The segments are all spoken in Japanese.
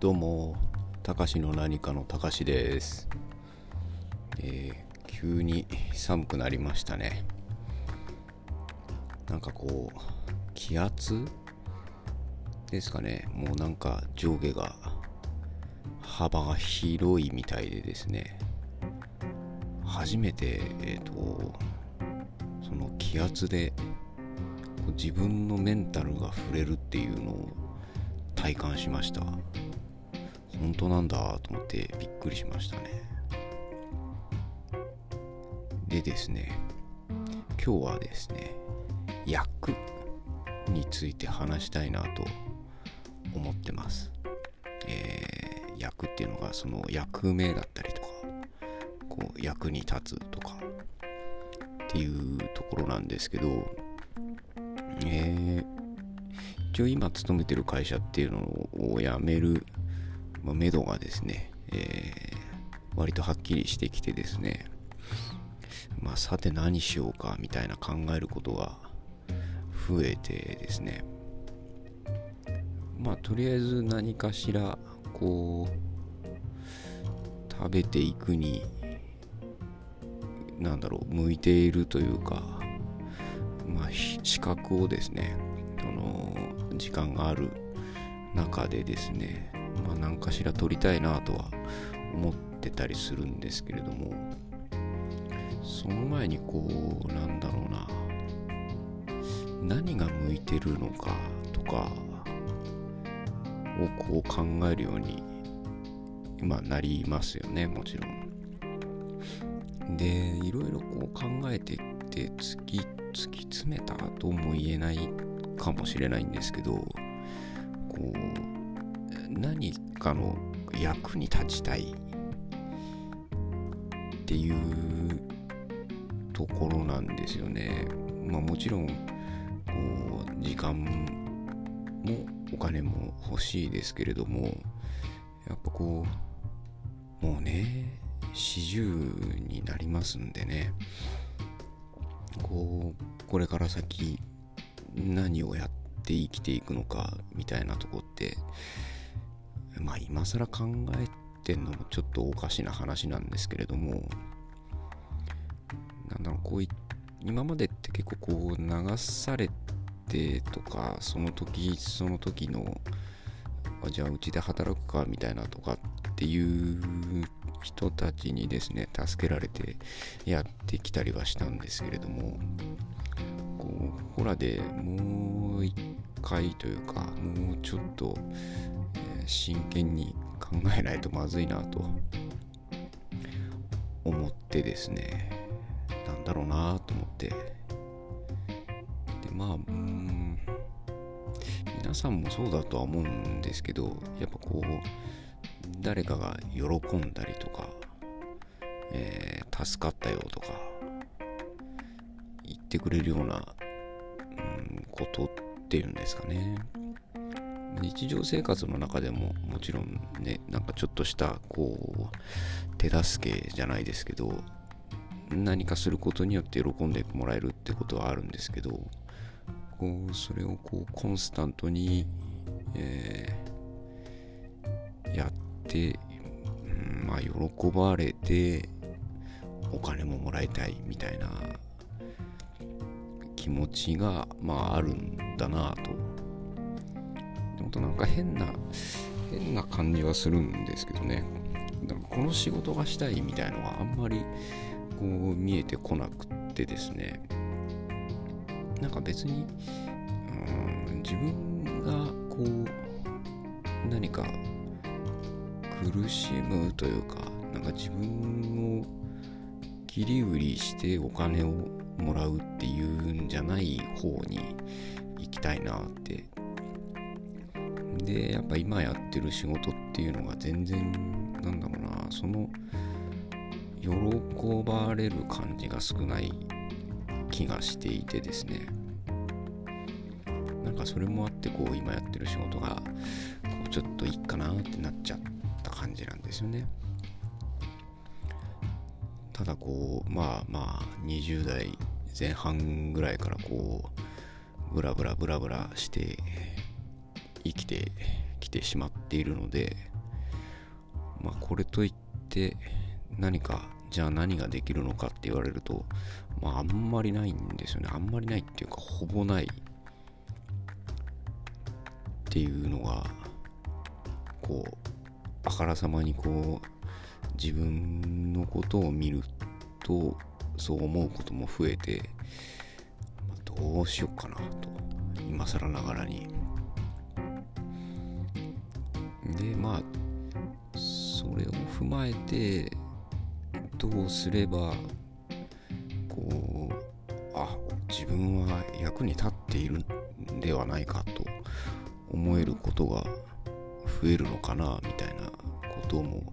どうも、たかしの何かのたかしです、えー、急に寒くなりましたね。なんかこう、気圧ですかね。もうなんか上下が、幅が広いみたいでですね。初めて、えっ、ー、と、その気圧で自分のメンタルが触れるっていうのを体感しました本当なんだと思ってびっくりしましたね。でですね今日はですね役について話したいなと思ってます。えー、役っていうのがその役名だったりとかこう役に立つとかっていうところなんですけどえー、一応今勤めてる会社っていうのを辞める、まあ、目処がですね、えー、割とはっきりしてきてですね、まあ、さて何しようかみたいな考えることが増えてですね、まあ、とりあえず何かしら、こう、食べていくに、なんだろう、向いているというか、まあ、資格をですね、あの時間がある中でですね、まあ、何かしら取りたいなとは思ってたりするんですけれどもその前にこうなんだろうな何が向いてるのかとかをこう考えるようにまあなりますよねもちろん。でいろいろこう考えてって突き突き詰めたとも言えないかもしれないんですけどこう何かの役に立ちたいっていうところなんですよね。まあもちろんこう時間もお金も欲しいですけれどもやっぱこうもうね40になりますんでねこうこれから先何をやって生きていくのかみたいなとこってまあ今更考えてんのもちょっとおかしな話なんですけれどもなんだろうこうい今までって結構こう流されてとかその時その時のじゃあうちで働くかみたいなとかっていう人たちにですね助けられてやってきたりはしたんですけれどもこうここらでもう一回というかもうちょっと、えー、真剣に考えないとまずいなと思ってですねなんだろうなと思って。でまあうん皆さんもそうだとは思うんですけどやっぱこう誰かが喜んだりとか、えー、助かったよとか言ってくれるような、うん、ことっていうんですかね。日常生活の中でももちろんねなんかちょっとしたこう手助けじゃないですけど何かすることによって喜んでもらえるってことはあるんですけどこうそれをこうコンスタントに、えー、やってて、うん、まあ喜ばれてお金ももらいたいみたいな気持ちがまああるんだなと。でもとなんか変な変な感じはするんですけどね。なんかこの仕事がしたいみたいのはあんまりこう見えてこなくってですね。なんか別に、うん、自分がこう何か苦しむというかなんか自分を切り売りしてお金をもらうっていうんじゃない方に行きたいなって。でやっぱ今やってる仕事っていうのが全然なんだろうな。その喜ばれる感じが少ない気がしていてですね。なんかそれもあってこう今やってる仕事がこうちょっといいかなってなっちゃった感じなんですよね。ただこうまあまあ20代前半ぐらいからこうブラブラブラブラして生きてきてしまっているのでまあこれといって何かじゃあ何ができるのかって言われるとまああんまりないんですよね。あんまりないっていうかほぼないっていうのがこうあからさまにこう自分のことを見るとそう思うことも増えて、どうしようかなと今更ながらに。でまあそれを踏まえてどうすればこうあ自分は役に立っているんではないかと思えることが増えるのかなみたいなことも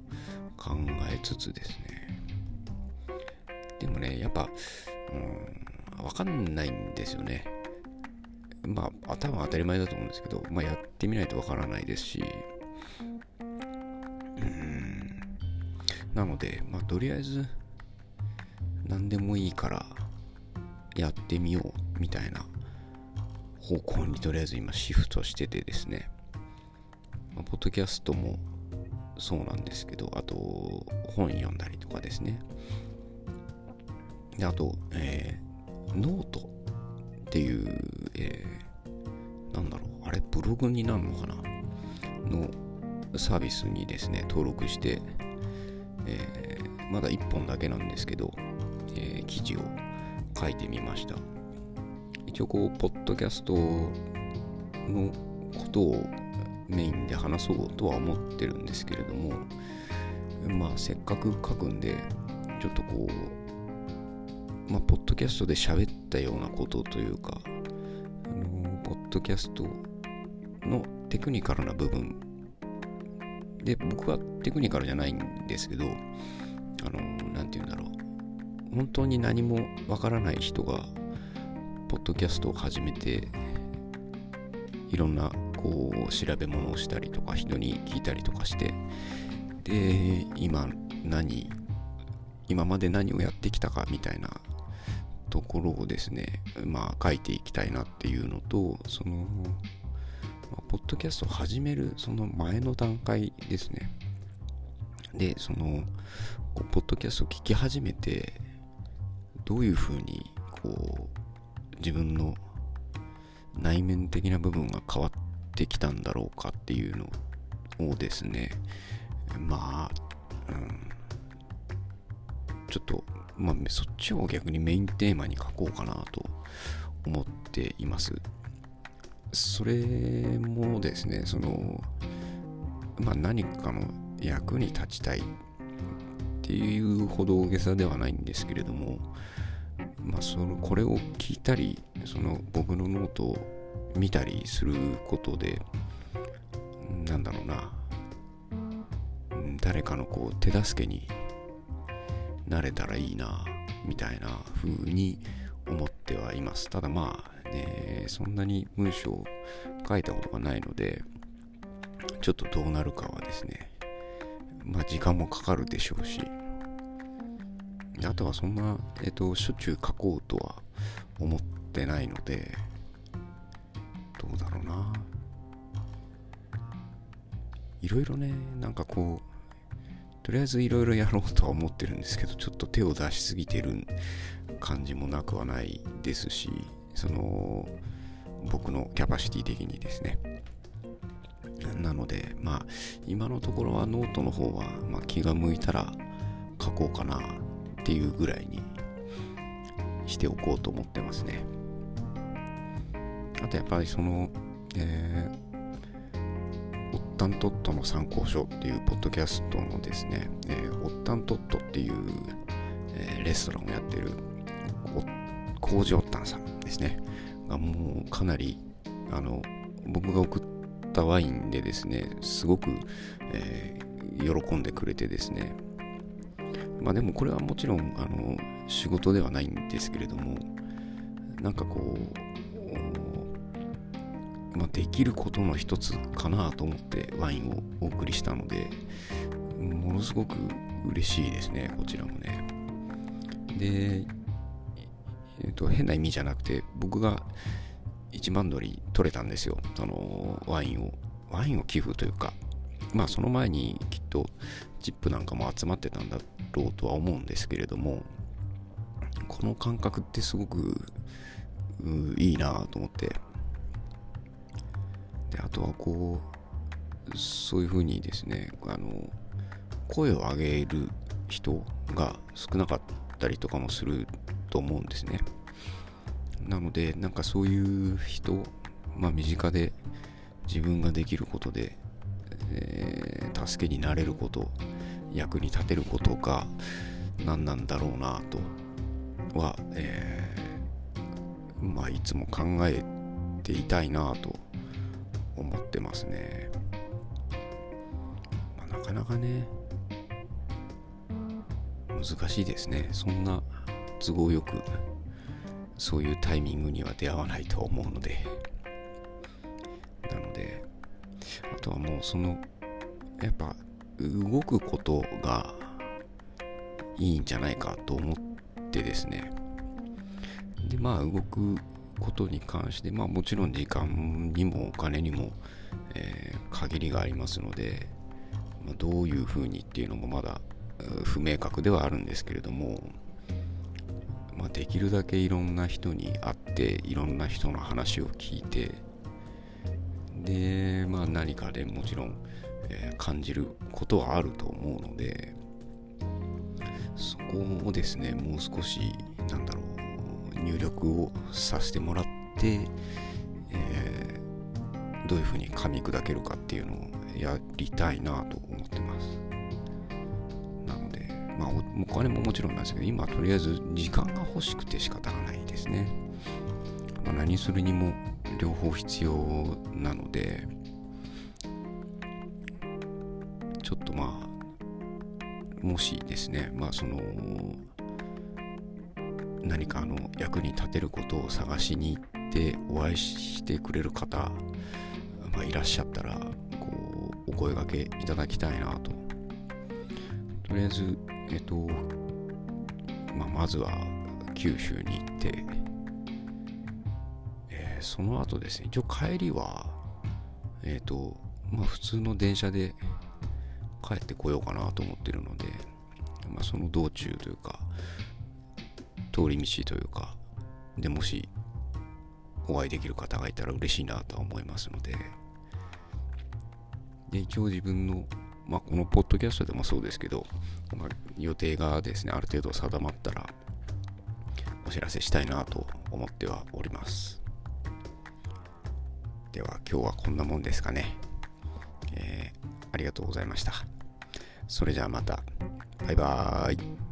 考えつつですね。でもねやっぱうん分かんないんですよね。まあ多分当たり前だと思うんですけど、まあ、やってみないと分からないですし。うん。なのでまあとりあえず何でもいいからやってみようみたいな方向にとりあえず今シフトしててですね、まあ、ポッドキャストもそうなんですけどあと本読んだりとかですね。であと、えー、ノートっていう、えー、なんだろうあれブログになるのかな？のサービスにですね登録して、えー、まだ1本だけなんですけど、えー、記事を書いてみました。一応こうポッドキャストのことをメインで話そうとは思ってるんですけれどもまあせっかく書くんでちょっとこうまあポッドキャストで喋ったようなことというかあのポッドキャストのテクニカルな部分で僕はテクニカルじゃないんですけどあの何て言うんだろう。本当に何もわからない人がポッドキャストを始めていろんなこう調べ物をしたりとか人に聞いたりとかしてで今何今まで何をやってきたかみたいなところをですねまあ書いていきたいなっていうのとその、まあ、ポッドキャストを始めるその前の段階ですね。でそのこうポッドキャストを聞き始めてどういうふうにこう自分の内面的な部分が変わってきたんだろうかっていうのをですねまあ、ちょっと、まあ、そっちを逆にメインテーマに書こうかなと思っています。それもですねそのまあ何かの役に立ちたいっていうほど大げさではないんですけれどもまあそのこれを聞いたりその僕のノートを見たりすることでなんだろうな誰かのこう手助けになれたらいいなみたいな風に思ってはいますただまあねそんなに文章を書いたことがないのでちょっとどうなるかはですねまあ時間もかかるでしょうしあとはそんな、えっと、しょっちゅう書こうとは思ってないので、どうだろうな。いろいろね、なんかこう、とりあえずいろいろやろうとは思ってるんですけど、ちょっと手を出しすぎてる感じもなくはないですし、その、僕のキャパシティ的にですね。なので、まあ、今のところはノートの方は、まあ、気が向いたら書こうかなっていうぐらいにしておこうと思ってますね。あとやっぱりその、えー、オッタントットの参考書っていうポッドキャストのですね、えー、オッタントットっていう、えー、レストランをやってるコージオッタンさんですね、がもうかなり、あの、僕が送ったワインでですね、すごく、えー、喜んでくれてですね、まあでもこれはもちろんあの仕事ではないんですけれどもなんかこう、まあ、できることの一つかなと思ってワインをお送りしたのでものすごく嬉しいですねこちらもね。で、えーと、変な意味じゃなくて僕が1万ドル取れたんですよあのワインを。ワインを寄付というかまあその前にきっとチップなんかも集まってたんだろうとは思うんですけれどもこの感覚ってすごくいいなと思って。であとはこうそういうふうにですねあの声を上げる人が少なかったりとかもすると思うんですね。なのでなんかそういう人まあ身近で自分ができることで、えー、助けになれること役に立てることが何なんだろうなとは、えー、まあいつも考えていたいなと思ってますね、まあ、なかなかね難しいですね。そんな都合よくそういうタイミングには出会わないと思うので。なのであとはもうそのやっぱ動くことがいいんじゃないかと思ってですね。でまあ動くことに関してまあもちろん時間にもお金にも、えー、限りがありますので、まあ、どういうふうにっていうのもまだ不明確ではあるんですけれども、まあ、できるだけいろんな人に会っていろんな人の話を聞いてで、まあ、何かでもちろん、えー、感じることはあると思うのでそこをですねもう少しなんだろう入力をさせてもらって、えー、どういうふうに噛み砕けるかっていうのをやりたいなと思ってます。なので、まあ、お金ももちろんなんですけど、今とりあえず時間が欲しくて仕方がないですね。まあ、何するにも両方必要なのでちょっとまあもしですねまあその何かあの役に立てることを探しに行ってお会いしてくれる方、まあ、いらっしゃったらこうお声がけいただきたいなと。とりあえずえっと、まあ、まずは九州に行ってその後ですね、一応帰りは、えっ、と、まあ普通の電車で帰ってこようかなと思ってるので、まあその道中というか、通り道というか、でもしお会いできる方がいたら嬉しいなとは思いますので、で、一応自分の、まあこのポッドキャストでもそうですけど、まあ、予定がですね、ある程度定まったら、お知らせしたいなと思ってはおります。では今日はこんなもんですかね。えー、ありがとうございました。それじゃあまた。バイバーイ。